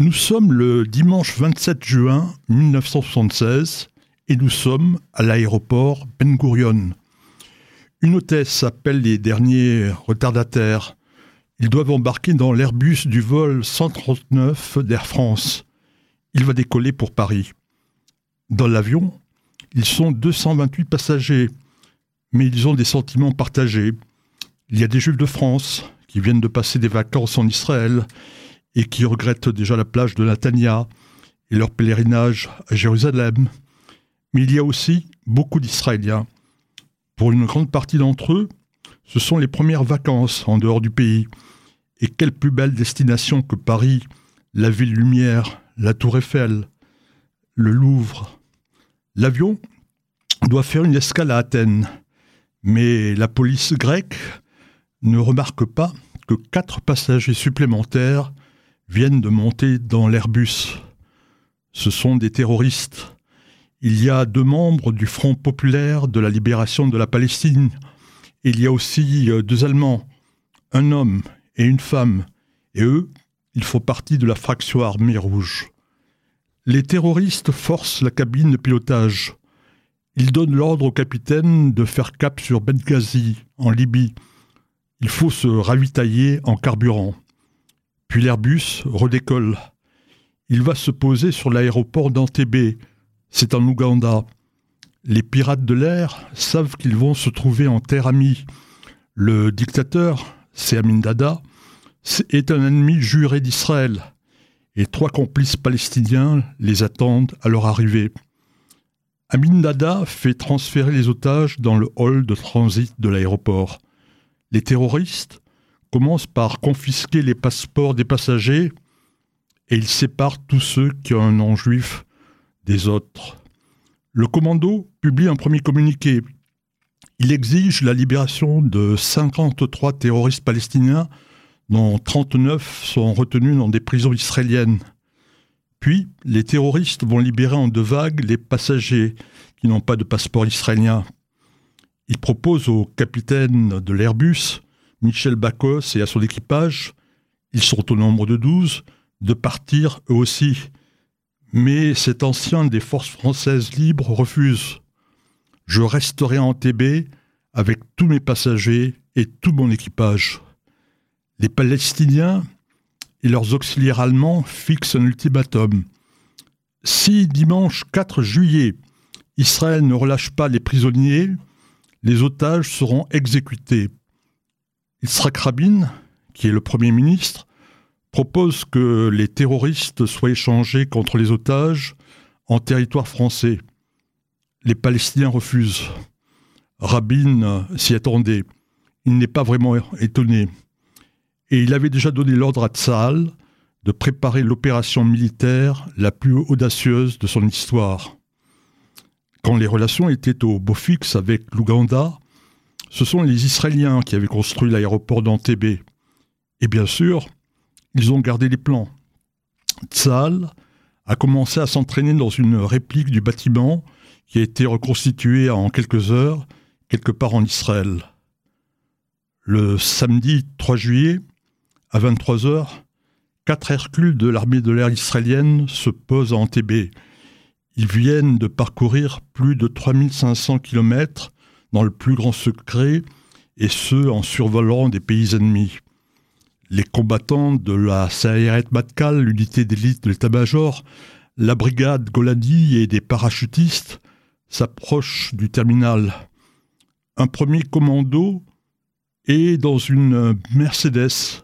Nous sommes le dimanche 27 juin 1976 et nous sommes à l'aéroport Ben Gurion. Une hôtesse appelle les derniers retardataires. Ils doivent embarquer dans l'Airbus du vol 139 d'Air France. Il va décoller pour Paris. Dans l'avion, ils sont 228 passagers, mais ils ont des sentiments partagés. Il y a des Juifs de France qui viennent de passer des vacances en Israël et qui regrettent déjà la plage de Natania et leur pèlerinage à Jérusalem. Mais il y a aussi beaucoup d'Israéliens. Pour une grande partie d'entre eux, ce sont les premières vacances en dehors du pays. Et quelle plus belle destination que Paris, la ville lumière, la tour Eiffel, le Louvre. L'avion doit faire une escale à Athènes, mais la police grecque ne remarque pas que quatre passagers supplémentaires viennent de monter dans l'Airbus. Ce sont des terroristes. Il y a deux membres du Front populaire de la libération de la Palestine. Il y a aussi euh, deux Allemands, un homme et une femme. Et eux, ils font partie de la fraction armée rouge. Les terroristes forcent la cabine de pilotage. Ils donnent l'ordre au capitaine de faire cap sur Benghazi, en Libye. Il faut se ravitailler en carburant. Puis l'Airbus redécolle. Il va se poser sur l'aéroport d'Antébé. C'est en Ouganda. Les pirates de l'air savent qu'ils vont se trouver en terre amie. Le dictateur, c'est Amin Dada, est un ennemi juré d'Israël. Et trois complices palestiniens les attendent à leur arrivée. Amin Dada fait transférer les otages dans le hall de transit de l'aéroport. Les terroristes, commence par confisquer les passeports des passagers et il sépare tous ceux qui ont un nom juif des autres. Le commando publie un premier communiqué. Il exige la libération de 53 terroristes palestiniens dont 39 sont retenus dans des prisons israéliennes. Puis, les terroristes vont libérer en deux vagues les passagers qui n'ont pas de passeport israélien. Ils proposent au capitaine de l'Airbus Michel Bacos et à son équipage, ils sont au nombre de douze, de partir eux aussi. Mais cet ancien des forces françaises libres refuse. Je resterai en TB avec tous mes passagers et tout mon équipage. Les Palestiniens et leurs auxiliaires allemands fixent un ultimatum. Si dimanche 4 juillet, Israël ne relâche pas les prisonniers, les otages seront exécutés. Yitzhak Rabin, qui est le Premier ministre, propose que les terroristes soient échangés contre les otages en territoire français. Les Palestiniens refusent. Rabin s'y attendait. Il n'est pas vraiment étonné. Et il avait déjà donné l'ordre à Tsahal de préparer l'opération militaire la plus audacieuse de son histoire. Quand les relations étaient au beau fixe avec l'Ouganda, ce sont les Israéliens qui avaient construit l'aéroport d'Antébé. Et bien sûr, ils ont gardé les plans. Tzal a commencé à s'entraîner dans une réplique du bâtiment qui a été reconstitué en quelques heures, quelque part en Israël. Le samedi 3 juillet, à 23 heures, quatre Hercules de l'armée de l'air israélienne se posent à Antébé. Ils viennent de parcourir plus de 3500 kilomètres dans le plus grand secret, et ce en survolant des pays ennemis. Les combattants de la Sayeret Matkal, l'unité d'élite de l'état-major, la brigade Goladi et des parachutistes s'approchent du terminal. Un premier commando est dans une Mercedes.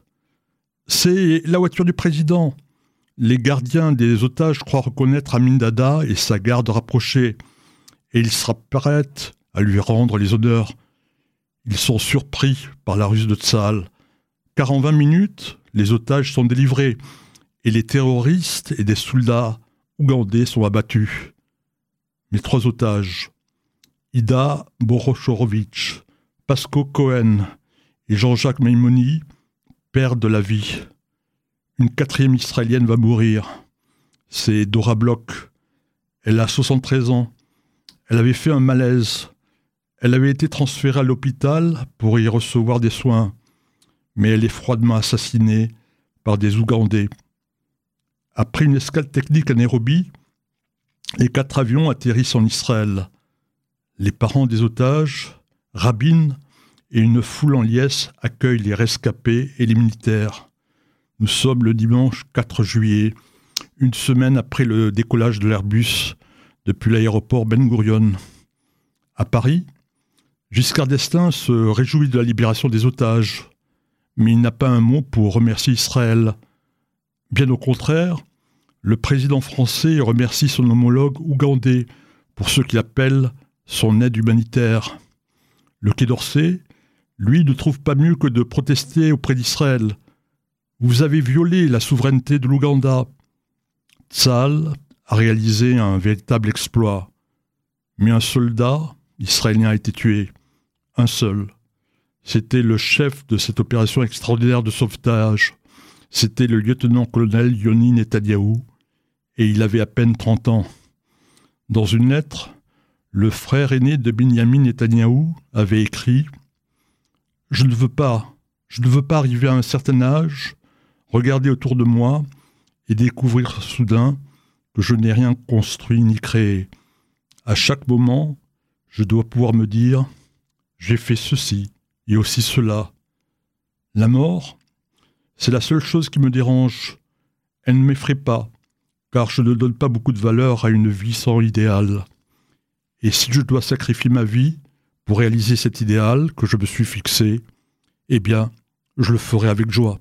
C'est la voiture du président. Les gardiens des otages croient reconnaître Amin Dada et sa garde rapprochée, et ils s'apprêtent à lui rendre les honneurs. Ils sont surpris par la ruse de Tsahal, car en 20 minutes, les otages sont délivrés et les terroristes et des soldats ougandais sont abattus. Mais trois otages, Ida Borochorovitch, Pasco Cohen et Jean-Jacques Maimoni, perdent la vie. Une quatrième israélienne va mourir. C'est Dora Bloch. Elle a 73 ans. Elle avait fait un malaise. Elle avait été transférée à l'hôpital pour y recevoir des soins, mais elle est froidement assassinée par des Ougandais. Après une escale technique à Nairobi, les quatre avions atterrissent en Israël. Les parents des otages, Rabin et une foule en liesse accueillent les rescapés et les militaires. Nous sommes le dimanche 4 juillet, une semaine après le décollage de l'Airbus depuis l'aéroport Ben Gurion. À Paris, Giscard d'Estaing se réjouit de la libération des otages, mais il n'a pas un mot pour remercier Israël. Bien au contraire, le président français remercie son homologue ougandais pour ce qu'il appelle son aide humanitaire. Le Quai d'Orsay, lui, ne trouve pas mieux que de protester auprès d'Israël. Vous avez violé la souveraineté de l'Ouganda. Tzal a réalisé un véritable exploit. Mais un soldat israélien a été tué. Un seul. C'était le chef de cette opération extraordinaire de sauvetage. C'était le lieutenant-colonel Yoni Netanyahou, et il avait à peine 30 ans. Dans une lettre, le frère aîné de Benjamin Netanyahou avait écrit Je ne veux pas, je ne veux pas arriver à un certain âge, regarder autour de moi et découvrir soudain que je n'ai rien construit ni créé. À chaque moment, je dois pouvoir me dire J'ai fait ceci et aussi cela. La mort, c'est la seule chose qui me dérange. Elle ne m'effraie pas, car je ne donne pas beaucoup de valeur à une vie sans idéal. Et si je dois sacrifier ma vie pour réaliser cet idéal que je me suis fixé, eh bien, je le ferai avec joie.